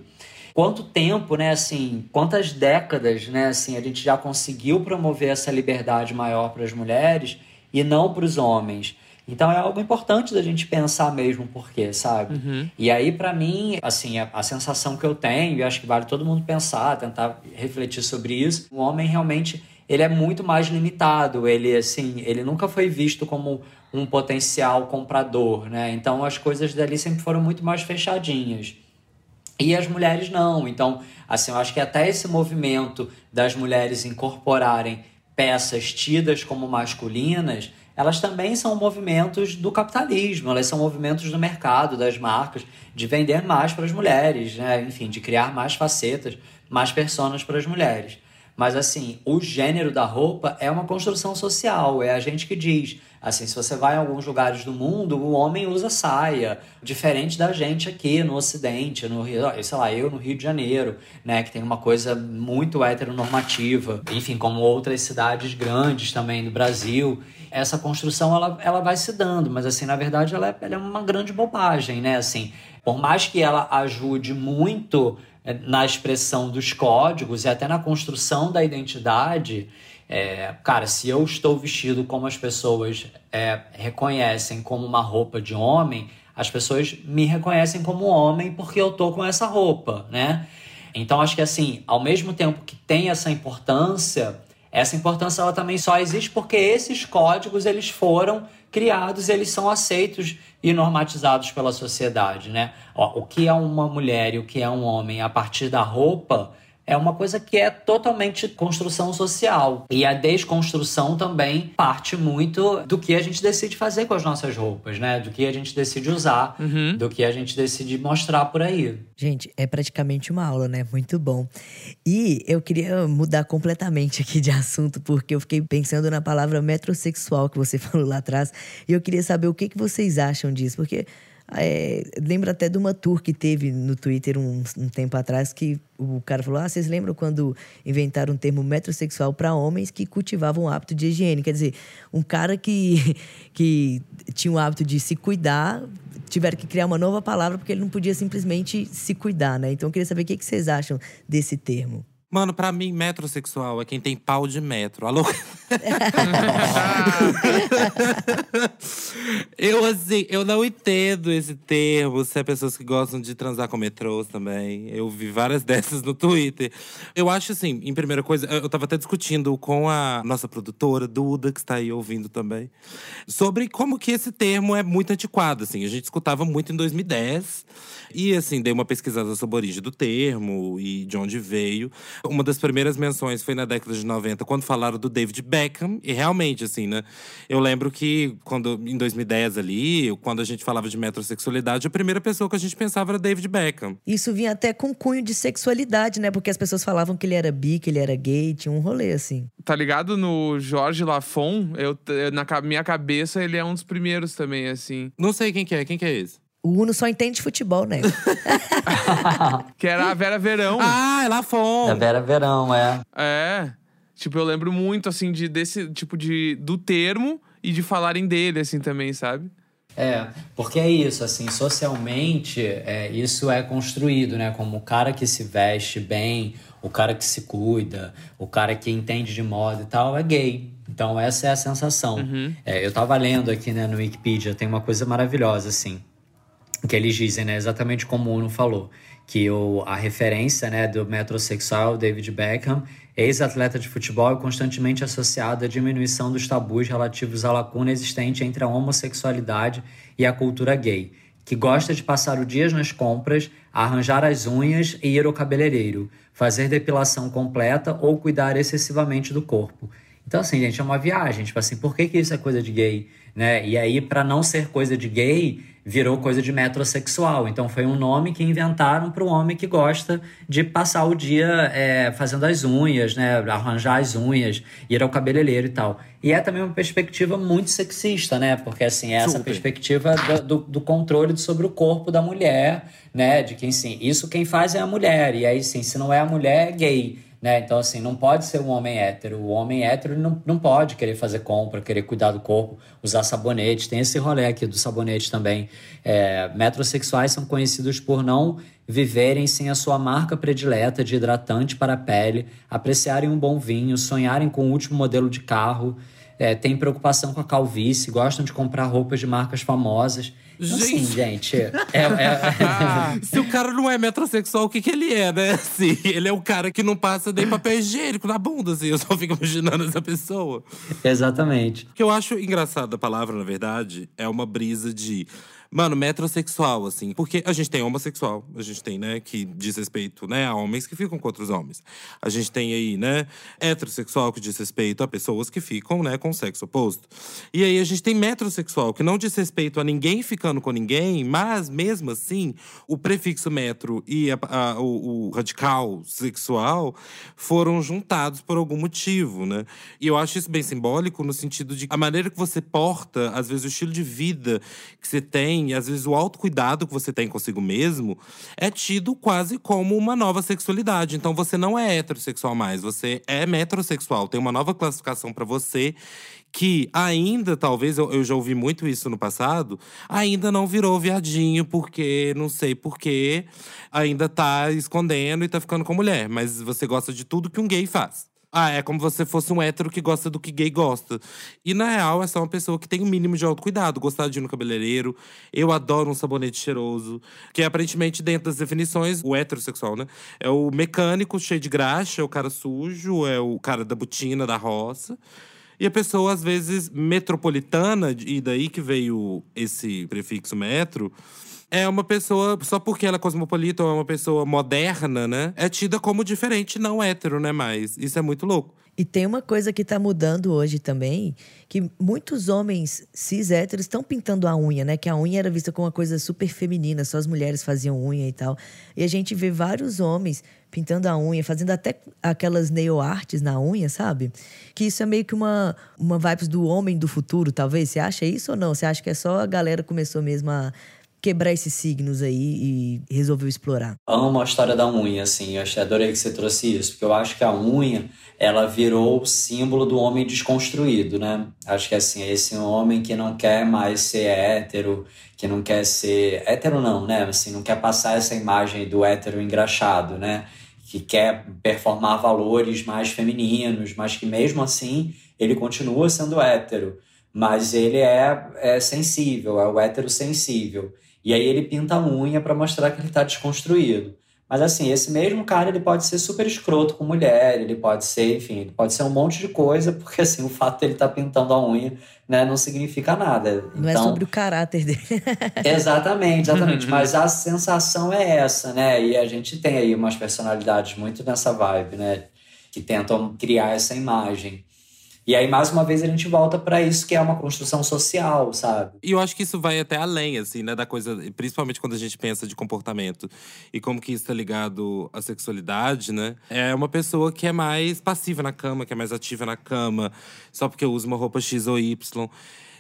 Quanto tempo, né, assim, quantas décadas, né, assim, a gente já conseguiu promover essa liberdade maior para as mulheres e não para os homens. Então é algo importante da gente pensar mesmo por quê, sabe? Uhum. E aí, para mim, assim, a, a, sensação que eu tenho, e acho que vale todo mundo pensar, tentar refletir sobre isso, o homem realmente ele é muito mais limitado. Ele, assim, ele nunca foi visto como um potencial comprador, né? Então as coisas dali sempre foram muito mais fechadinhas. E as mulheres não. Então, assim, eu acho que até esse movimento das mulheres incorporarem peças tidas como masculinas elas também são movimentos do capitalismo, elas são movimentos do mercado, das marcas, de vender mais para as mulheres, né? enfim, de criar mais facetas, mais personas para as mulheres. Mas assim, o gênero da roupa é uma construção social, é a gente que diz. Assim, se você vai em alguns lugares do mundo, o homem usa saia, diferente da gente aqui no Ocidente, no Rio, sei lá, eu no Rio de Janeiro, né, que tem uma coisa muito heteronormativa, enfim, como outras cidades grandes também do Brasil essa construção ela, ela vai se dando, mas assim, na verdade ela é, ela é uma grande bobagem, né? Assim, por mais que ela ajude muito é, na expressão dos códigos e até na construção da identidade, é, cara, se eu estou vestido como as pessoas é, reconhecem como uma roupa de homem, as pessoas me reconhecem como homem porque eu tô com essa roupa, né? Então acho que assim, ao mesmo tempo que tem essa importância, essa importância ela também só existe porque esses códigos eles foram criados, eles são aceitos e normatizados pela sociedade, né? Ó, o que é uma mulher e o que é um homem a partir da roupa é uma coisa que é totalmente construção social. E a desconstrução também parte muito do que a gente decide fazer com as nossas roupas, né? Do que a gente decide usar, uhum. do que a gente decide mostrar por aí. Gente, é praticamente uma aula, né? Muito bom. E eu queria mudar completamente aqui de assunto, porque eu fiquei pensando na palavra metrosexual que você falou lá atrás. E eu queria saber o que, que vocês acham disso, porque é, lembro até de uma tour que teve no Twitter um, um, tempo atrás que o cara falou: Ah, vocês lembram quando inventaram um termo metrosexual para homens que cultivavam o hábito de higiene? Quer dizer, um cara que, que tinha o hábito de se cuidar, tiveram que criar uma nova palavra porque ele não podia simplesmente se cuidar, né? Então eu queria saber o que vocês acham desse termo. Mano, pra mim, metrosexual é quem tem pau de metro. Alô? eu, assim, eu não entendo esse termo. Se é pessoas que gostam de transar com metrôs também. Eu vi várias dessas no Twitter. Eu acho, assim, em primeira coisa, eu tava até discutindo com a nossa produtora, Duda, que está aí ouvindo também, sobre como que esse termo é muito antiquado, assim. A gente escutava muito em 2010. E, assim, dei uma pesquisada sobre a origem do termo e de onde veio. Uma das primeiras menções foi na década de 90, quando falaram do David Beckham. E realmente, assim, né? Eu lembro que quando, em 2010 ali, quando a gente falava de metrosexualidade, a primeira pessoa que a gente pensava era David Beckham. Isso vinha até com cunho de sexualidade, né? Porque as pessoas falavam que ele era bi, que ele era gay, tinha um rolê assim. Tá ligado no Jorge Lafon? Eu, na minha cabeça, ele é um dos primeiros também, assim. Não sei quem que é. Quem que é esse? O Uno só entende futebol, né? que era a Vera Verão. Ah, é fora. A Vera Verão, é. É. Tipo, eu lembro muito, assim, de, desse tipo de. do termo e de falarem dele, assim, também, sabe? É, porque é isso, assim, socialmente, é, isso é construído, né? Como o cara que se veste bem, o cara que se cuida, o cara que entende de moda e tal, é gay. Então, essa é a sensação. Uhum. É, eu tava lendo aqui, né, no Wikipedia, tem uma coisa maravilhosa, assim que eles dizem, né, exatamente como o Uno falou, que o, a referência né, do metrosexual David Beckham, ex-atleta de futebol, é constantemente associada à diminuição dos tabus relativos à lacuna existente entre a homossexualidade e a cultura gay, que gosta de passar o dia nas compras, arranjar as unhas e ir ao cabeleireiro, fazer depilação completa ou cuidar excessivamente do corpo. Então, assim, gente, é uma viagem. Tipo assim, por que, que isso é coisa de gay? Né? E aí, para não ser coisa de gay, virou coisa de metrosexual. Então foi um nome que inventaram para o homem que gosta de passar o dia é, fazendo as unhas, né, arranjar as unhas, ir ao cabeleireiro e tal. E é também uma perspectiva muito sexista, né? Porque assim, é essa Super. perspectiva do, do, do, controle sobre o corpo da mulher, né? De quem sim, isso quem faz é a mulher. E aí sim, se não é a mulher, é gay. Né? Então, assim, não pode ser um homem hétero. O homem hétero não, não pode querer fazer compra, querer cuidar do corpo, usar sabonete. Tem esse rolê aqui do sabonete também. É, metrosexuais são conhecidos por não viverem sem a sua marca predileta de hidratante para a pele, apreciarem um bom vinho, sonharem com o último modelo de carro, é, têm preocupação com a calvície, gostam de comprar roupas de marcas famosas. Assim, gente, assim, gente é, é, é... se o cara não é metrosexual, o que, que ele é, né? Assim, ele é um cara que não passa nem papel higiênico na bunda, assim. Eu só fico imaginando essa pessoa. Exatamente. O que eu acho engraçado da palavra, na verdade, é uma brisa de Mano, metrosexual, assim. Porque a gente tem homossexual, a gente tem, né, que diz respeito, né, a homens que ficam com outros homens. A gente tem aí, né, heterossexual, que diz respeito a pessoas que ficam, né, com o sexo oposto. E aí a gente tem metrosexual, que não diz respeito a ninguém ficando com ninguém, mas mesmo assim, o prefixo metro e a, a, o, o radical sexual foram juntados por algum motivo, né? E eu acho isso bem simbólico no sentido de a maneira que você porta, às vezes, o estilo de vida que você tem às vezes o autocuidado que você tem consigo mesmo, é tido quase como uma nova sexualidade. Então você não é heterossexual mais, você é metrosexual. Tem uma nova classificação para você que ainda, talvez, eu, eu, já ouvi muito isso no passado, ainda não virou viadinho, porque não sei porquê, ainda tá escondendo e tá ficando com mulher. Mas você gosta de tudo que um gay faz. Ah, é como se você fosse um hétero que gosta do que gay gosta. E na real, é só uma pessoa que tem um mínimo de autocuidado. Gostar de ir no cabeleireiro. Eu adoro um sabonete cheiroso. Que aparentemente, dentro das definições, o heterossexual, né? É o mecânico cheio de graxa, é o cara sujo, é o cara da botina, da roça. E a pessoa, às vezes, metropolitana, e daí que veio esse prefixo metro é uma pessoa, só porque ela é cosmopolita ou é uma pessoa moderna, né? É tida como diferente, não hétero, né? Mais. Isso é muito louco. E tem uma coisa que tá mudando hoje também, que muitos homens cis héteros estão pintando a unha, né? Que a unha era vista como uma coisa super feminina, só as mulheres faziam unha e tal. E a gente vê vários homens pintando a unha, fazendo até aquelas nail arts na unha, sabe? Que isso é meio que uma, uma vibes do homem do futuro, talvez. Você acha isso ou não? Você acha que é só a galera começou mesmo a quebrar esses signos aí e resolveu explorar? Amo a história da unha, assim. Eu adorei que você trouxe isso, porque eu acho que a unha, ela virou o símbolo do homem desconstruído, né? Acho que, assim, é esse homem que não quer mais ser hétero, que não quer ser… Hétero não, né? Assim, não quer passar essa imagem do hétero engraxado, né? Que quer performar valores mais femininos, mas que mesmo assim ele continua sendo hétero mas ele é, é sensível, é o hétero sensível. E aí ele pinta a unha para mostrar que ele está desconstruído. Mas assim, esse mesmo cara, ele pode ser super escroto com mulher, ele pode ser, enfim, ele pode ser um monte de coisa, porque assim, o fato de ele estar tá pintando a unha, né, não significa nada. Não é então, é sobre o caráter dele. exatamente, exatamente. Mas a sensação é essa, né? E a gente tem aí umas personalidades muito nessa vibe, né? Que tentam criar essa imagem. E aí, mais uma vez, a gente volta para isso que é uma construção social, sabe? E eu acho que isso vai até além, assim, né, da coisa, principalmente quando a gente pensa de comportamento e como que isso tá ligado à sexualidade, né? É uma pessoa que é mais passiva na cama, que é mais ativa na cama, só porque usa uma roupa X ou Y.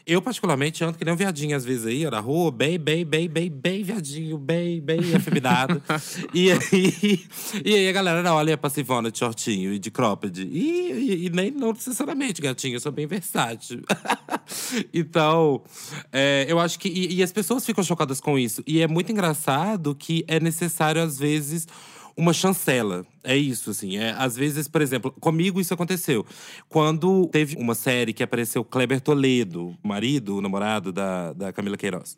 Eu, particularmente, ando que nem um viadinho às vezes aí, na rua, bem, bem, bem, bem, bem viadinho, bem, bem afeminado. e, aí, e aí a galera olha pra Sivona de shortinho e de cropped. E, e, e, nem não necessariamente, gatinho, eu sou bem versátil. então, é, eu acho que. E, e as pessoas ficam chocadas com isso. E é muito engraçado que é necessário, às vezes, uma chancela. É isso, assim. É, às vezes, por exemplo, comigo isso aconteceu. Quando teve uma série que apareceu Kleber Toledo, marido, namorado da, da Camila Queiroz.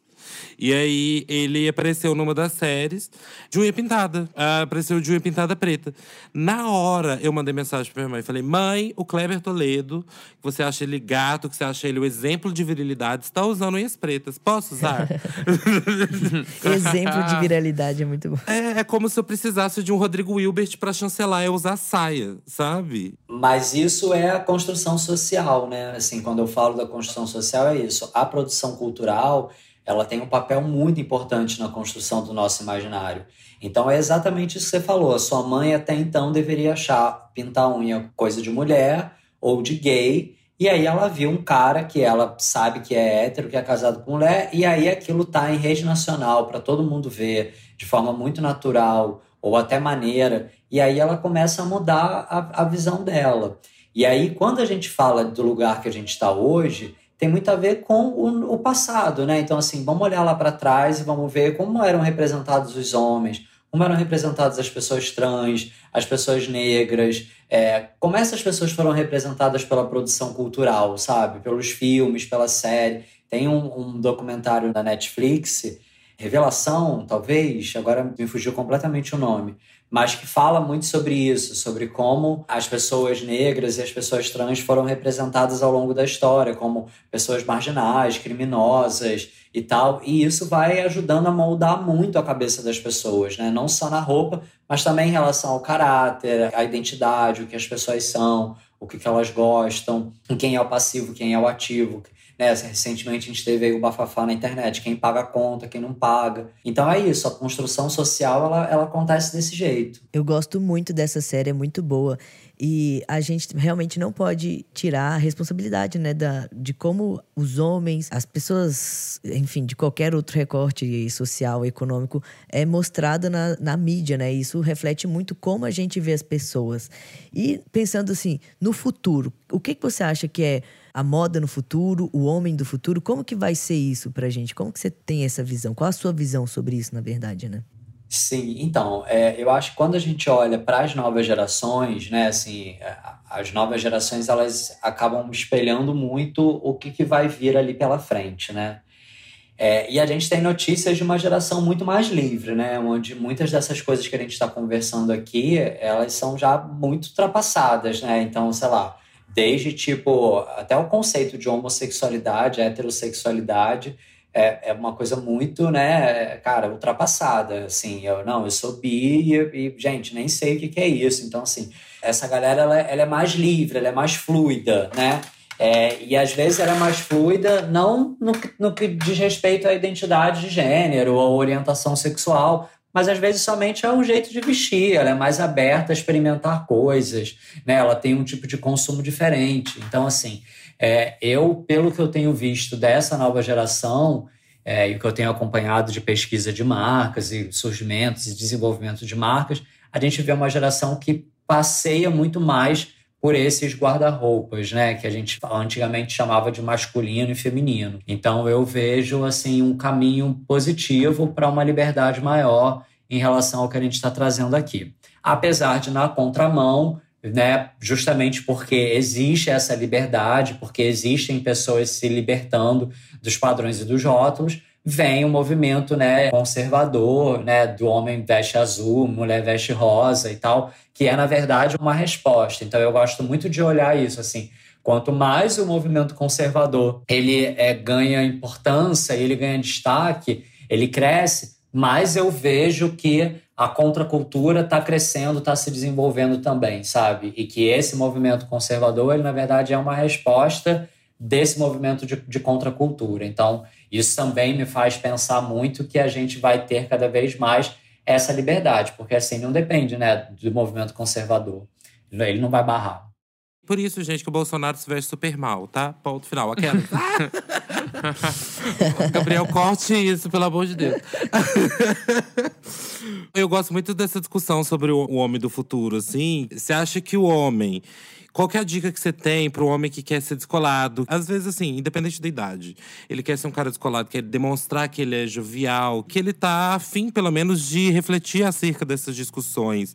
E aí ele apareceu numa das séries de unha pintada. Uh, apareceu de unha pintada preta. Na hora eu mandei mensagem pra minha mãe. Falei, mãe, o Kleber Toledo, que você acha ele gato, que você acha ele o exemplo de virilidade, está usando unhas pretas. Posso usar? exemplo de viralidade é muito bom. É, é como se eu precisasse de um Rodrigo Wilbert para chancelar eu usar saia, sabe? Mas isso é a construção social, né? Assim, quando eu falo da construção social, é isso. A produção cultural ela tem um papel muito importante na construção do nosso imaginário. Então é exatamente isso que você falou. A sua mãe até então deveria achar pintar unha coisa de mulher ou de gay. E aí ela viu um cara que ela sabe que é hétero, que é casado com mulher, e aí aquilo tá em rede nacional para todo mundo ver de forma muito natural ou até maneira. E aí ela começa a mudar a, a visão dela. E aí, quando a gente fala do lugar que a gente está hoje, tem muito a ver com o, o passado, né? Então, assim, vamos olhar lá para trás e vamos ver como eram representados os homens, como eram representadas as pessoas trans, as pessoas negras, é, como essas pessoas foram representadas pela produção cultural, sabe? Pelos filmes, pela série. Tem um, um documentário da Netflix, Revelação, talvez, agora me fugiu completamente o nome, mas que fala muito sobre isso, sobre como as pessoas negras e as pessoas trans foram representadas ao longo da história, como pessoas marginais, criminosas e tal. E isso vai ajudando a moldar muito a cabeça das pessoas, né? Não só na roupa, mas também em relação ao caráter, à identidade, o que as pessoas são, o que, que elas gostam, quem é o passivo, quem é o ativo, né? Recentemente a gente teve aí o bafafá na internet, quem paga a conta, quem não paga. Então é isso, a construção social ela, ela acontece desse jeito. Eu gosto muito dessa série, é muito boa. E a gente realmente não pode tirar a responsabilidade, né, da, de como os homens, as pessoas, enfim, de qualquer outro recorte social, econômico, é mostrada na, na mídia, né? Isso reflete muito como a gente vê as pessoas. E pensando assim, no futuro, o que, que você acha que é a moda no futuro, o homem do futuro? Como que vai ser isso pra gente? Como que você tem essa visão? Qual a sua visão sobre isso, na verdade, né? Sim, então, é, eu acho que quando a gente olha para as novas gerações, né, assim, é, as novas gerações elas acabam espelhando muito o que, que vai vir ali pela frente, né? É, e a gente tem notícias de uma geração muito mais livre, né? Onde muitas dessas coisas que a gente está conversando aqui, elas são já muito ultrapassadas, né? Então, sei lá, desde tipo até o conceito de homossexualidade, heterossexualidade é, é uma coisa muito, né, cara, ultrapassada, assim, eu não, eu sou bi e, e gente, nem sei o que, que, é isso, então assim, essa galera ela, ela, é mais livre, ela é mais fluida, né, é, e às vezes ela é mais fluida não no, no que diz respeito à identidade de gênero ou orientação sexual, mas às vezes somente é um jeito de vestir, ela é mais aberta a experimentar coisas, né? Ela tem um tipo de consumo diferente. Então, assim, é, eu, pelo que eu tenho visto dessa nova geração, é, e o que eu tenho acompanhado de pesquisa de marcas e surgimentos e desenvolvimento de marcas, a gente vê uma geração que passeia muito mais por esses guarda-roupas, né, que a gente antigamente chamava de masculino e feminino. Então eu vejo assim um caminho positivo para uma liberdade maior em relação ao que a gente está trazendo aqui. Apesar de na contramão, né, justamente porque existe essa liberdade, porque existem pessoas se libertando dos padrões e dos rótulos, vem um movimento né, conservador, né, do homem veste azul, mulher veste rosa e tal, que é, na verdade, uma resposta. Então, eu gosto muito de olhar isso, assim, quanto mais o movimento conservador ele é, ganha importância, ele ganha destaque, ele cresce, mais eu vejo que a contracultura está crescendo, está se desenvolvendo também, sabe? E que esse movimento conservador, ele, na verdade, é uma resposta desse movimento de, de contracultura. Então, isso também me faz pensar muito que a gente vai ter cada vez mais essa liberdade, porque assim não depende né, do movimento conservador. Ele não vai barrar. Por isso, gente, que o Bolsonaro se veste super mal, tá? Ponto final. Aquela. Gabriel, corte isso, pelo amor de Deus. Eu gosto muito dessa discussão sobre o homem do futuro, assim. Você acha que o homem qual é a dica que você tem para o homem que quer ser descolado? Às vezes, assim, independente da idade. Ele quer ser um cara descolado, quer demonstrar que ele é jovial, que ele tá afim, pelo menos, de refletir acerca dessas discussões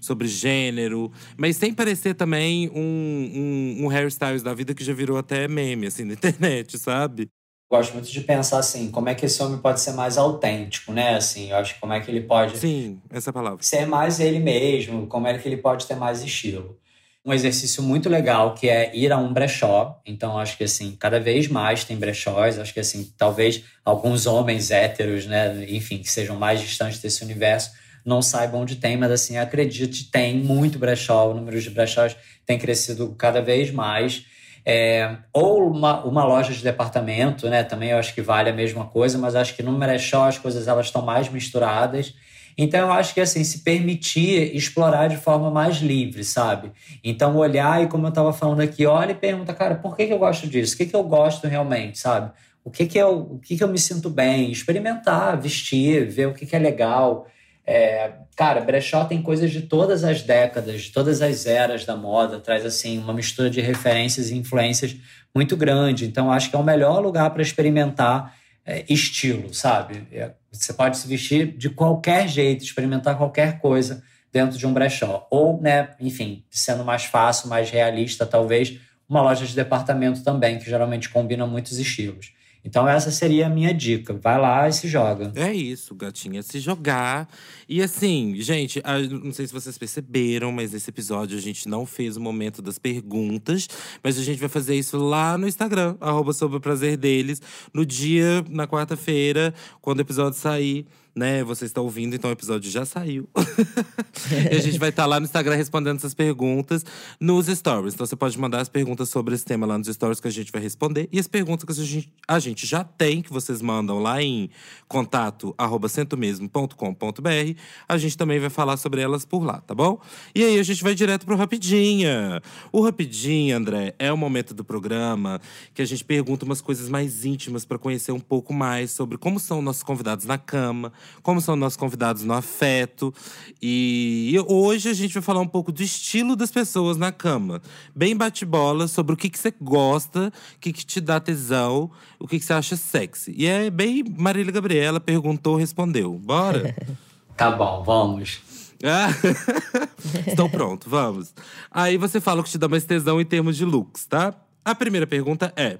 sobre gênero, mas sem parecer também um, um, um hairstyles da vida que já virou até meme, assim, na internet, sabe? gosto muito de pensar assim, como é que esse homem pode ser mais autêntico, né? Assim, eu acho que como é que ele pode Sim, essa palavra. ser mais ele mesmo, como é que ele pode ter mais estilo um exercício muito legal que é ir a um brechó. Então, acho que assim, cada vez mais tem brechós. Acho que assim, talvez alguns homens héteros, né, enfim, que sejam mais distantes desse universo, não saibam onde tem, mas assim, acredite, tem muito brechó. O número de brechós tem crescido cada vez mais. É, ou uma, uma loja de departamento, né? Também eu acho que vale a mesma coisa, mas acho que no brechó as coisas elas estão mais misturadas. Então eu acho que assim, se permitir explorar de forma mais livre, sabe? Então olhar e como eu estava falando aqui, olha e pergunta, cara, por que, que eu gosto disso? O que, que eu gosto realmente, sabe? O que que eu, o que que eu me sinto bem? Experimentar, vestir, ver o que que é legal. É, cara, brechó tem coisas de todas as décadas, de todas as eras da moda, traz assim uma mistura de referências e influências muito grande. Então, acho que é o melhor lugar para experimentar é, estilo, sabe? É, você pode se vestir de qualquer jeito, experimentar qualquer coisa dentro de um brechó. Ou, né, enfim, sendo mais fácil, mais realista, talvez, uma loja de departamento também, que geralmente combina muitos estilos. Então essa seria a minha dica. Vai lá e se joga. É isso, gatinha, se jogar. E assim, gente, não sei se vocês perceberam, mas nesse episódio a gente não fez o momento das perguntas, mas a gente vai fazer isso lá no Instagram, arroba sobre o prazer deles, no dia, na quarta-feira, quando o episódio sair né? Você está ouvindo, então o episódio já saiu. e a gente vai estar tá lá no Instagram respondendo essas perguntas nos stories. Então você pode mandar as perguntas sobre esse tema lá nos stories que a gente vai responder. E as perguntas que a gente, a gente já tem, que vocês mandam lá em contato centomesmo.com.br, a gente também vai falar sobre elas por lá, tá bom? E aí a gente vai direto pro Rapidinha. O Rapidinha, André, é o momento do programa que a gente pergunta umas coisas mais íntimas para conhecer um pouco mais sobre como são nossos convidados na cama, como são nossos convidados no afeto. E hoje a gente vai falar um pouco do estilo das pessoas na cama. Bem bate-bola sobre o que, que você gosta, o que, que te dá tesão, o que, que você acha sexy. E é bem Marília Gabriela perguntou, respondeu. Bora? tá bom, vamos. Estou pronto, vamos. Aí você fala o que te dá mais tesão em termos de looks, tá? A primeira pergunta é: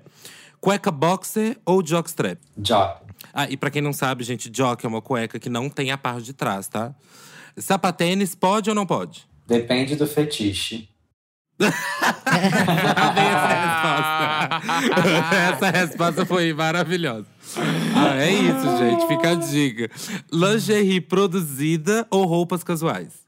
cueca boxer ou jockstrap? Jock. Ah, e pra quem não sabe, gente, jock é uma cueca que não tem a parte de trás, tá? Sapatênis pode ou não pode? Depende do fetiche. essa resposta. essa resposta foi maravilhosa. Ah, é isso, gente. Fica a dica. Lingerie produzida ou roupas casuais?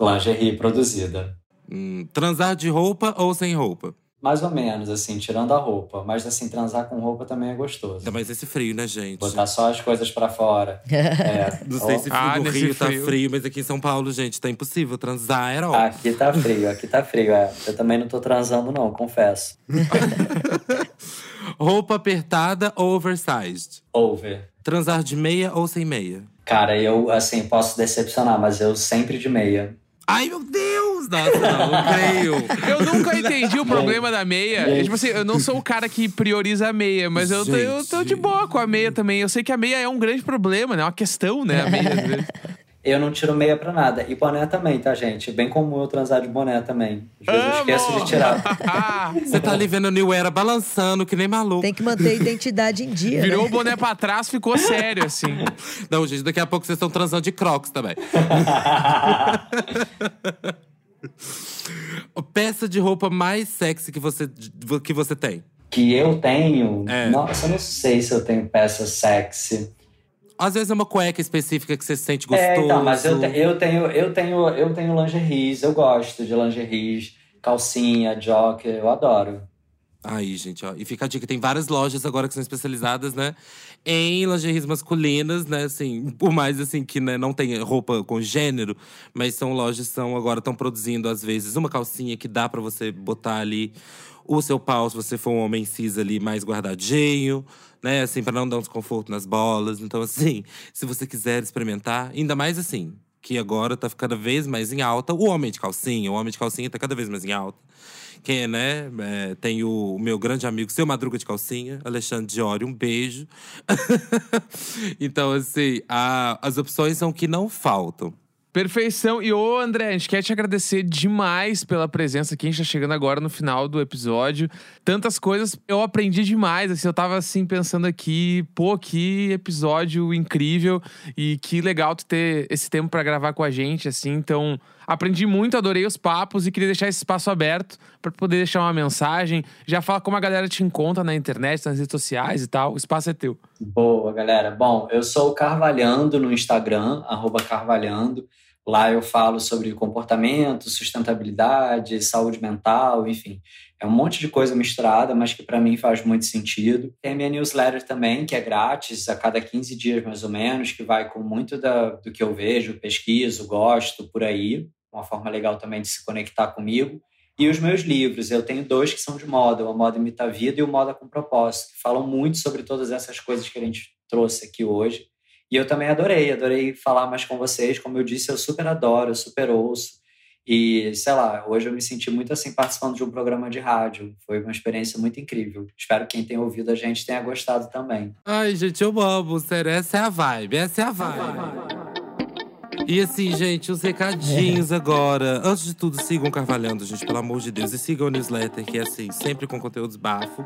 Lingerie produzida. Hum, transar de roupa ou sem roupa? Mais ou menos, assim, tirando a roupa. Mas, assim, transar com roupa também é gostoso. Ainda mais esse frio, né, gente? Botar só as coisas para fora. é. Não sei se ah, no Rio tá frio, mas aqui em São Paulo, gente, tá impossível. Transar era óbvio. Aqui tá frio, aqui tá frio, é. Eu também não tô transando, não, confesso. roupa apertada ou oversized? Over. Transar de meia ou sem meia? Cara, eu, assim, posso decepcionar, mas eu sempre de meia. Ai, meu Deus! Nossa, não, creio. Eu nunca entendi o problema da meia. tipo assim, eu não sou o cara que prioriza a meia, mas eu tô, eu tô de boa com a meia também. Eu sei que a meia é um grande problema, né? É uma questão, né? A meia, às vezes. Eu não tiro meia pra nada. E boné também, tá, gente? Bem comum eu transar de boné também. Às vezes eu esqueço de tirar. Você tá ali vendo o New Era balançando, que nem maluco. Tem que manter a identidade em dia. Virou né? o boné pra trás, ficou sério, assim. Não, gente, daqui a pouco vocês estão transando de crocs também. Peça de roupa mais sexy que você, que você tem? Que eu tenho? É. Nossa, eu não sei se eu tenho peça sexy. Às vezes é uma cueca específica que você sente gostoso. É, então, mas eu, te, eu tenho, eu tenho, eu tenho lingeries, eu gosto de lingeries, calcinha, jockey, eu adoro. Aí, gente, ó. E fica a dica, tem várias lojas agora que são especializadas, né? Em lingeries masculinas, né? Assim, por mais assim que né, não tem roupa com gênero, mas são lojas que são, agora estão produzindo, às vezes, uma calcinha que dá para você botar ali o seu pau, se você for um homem cis ali mais guardadinho né? Assim, para não dar um desconforto nas bolas. Então, assim, se você quiser experimentar, ainda mais assim, que agora tá cada vez mais em alta, o homem de calcinha, o homem de calcinha tá cada vez mais em alta. Quem, né? É, tem o, o, meu grande amigo, seu Madruga de Calcinha, Alexandre Diori, um beijo. então, assim, a, as opções são que não faltam. Perfeição. E ô, André, a gente quer te agradecer demais pela presença aqui. A gente tá chegando agora no final do episódio. Tantas coisas, eu aprendi demais. Assim, eu tava assim pensando aqui, pô, que episódio incrível e que legal tu ter esse tempo para gravar com a gente, assim. Então, aprendi muito, adorei os papos e queria deixar esse espaço aberto para poder deixar uma mensagem. Já fala como a galera te encontra na internet, nas redes sociais e tal. O espaço é teu. Boa, galera. Bom, eu sou o Carvalhando no Instagram, arroba Carvalhando. Lá eu falo sobre comportamento, sustentabilidade, saúde mental, enfim. É um monte de coisa misturada, mas que para mim faz muito sentido. Tem a minha newsletter também, que é grátis, a cada 15 dias mais ou menos, que vai com muito da, do que eu vejo, pesquiso, gosto, por aí. Uma forma legal também de se conectar comigo. E os meus livros, eu tenho dois que são de moda, o Moda Imita a Vida e o Moda com Propósito, que falam muito sobre todas essas coisas que a gente trouxe aqui hoje E eu também adorei, adorei falar mais com vocês. Como eu disse, eu super adoro, eu super ouço. E, sei lá, hoje eu me senti muito assim participando de um programa de rádio. Foi uma experiência muito incrível. Espero que quem tenha ouvido a gente tenha gostado também. Ai, gente, eu amo, sério. Essa é a vibe, essa é a vibe. E assim, gente, os recadinhos agora. Antes de tudo, sigam Carvalhando, gente, pelo amor de Deus. E sigam o newsletter, que é assim, sempre com conteúdos bafo.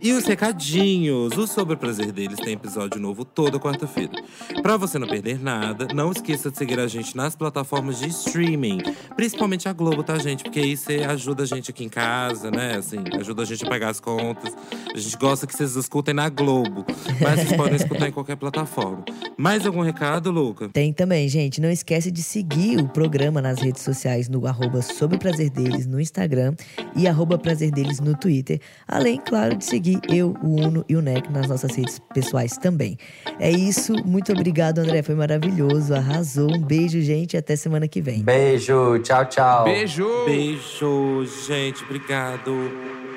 E os recadinhos. O Sobre o Prazer deles tem episódio novo toda quarta-feira. Pra você não perder nada, não esqueça de seguir a gente nas plataformas de streaming. Principalmente a Globo, tá, gente? Porque aí você ajuda a gente aqui em casa, né? Assim, ajuda a gente a pagar as contas. A gente gosta que vocês escutem na Globo. Mas vocês podem escutar em qualquer plataforma. Mais algum recado, Luca? Tem também, gente. Não esquece de seguir o programa nas redes sociais no arroba Sobre o Prazer Deles no Instagram e arroba Prazer Deles no Twitter. Além, claro, de seguir eu, o Uno e o NEC nas nossas redes pessoais também. É isso. Muito obrigado, André. Foi maravilhoso. Arrasou. Um beijo, gente. Até semana que vem. Beijo. Tchau, tchau. Beijo! Beijo, gente. Obrigado.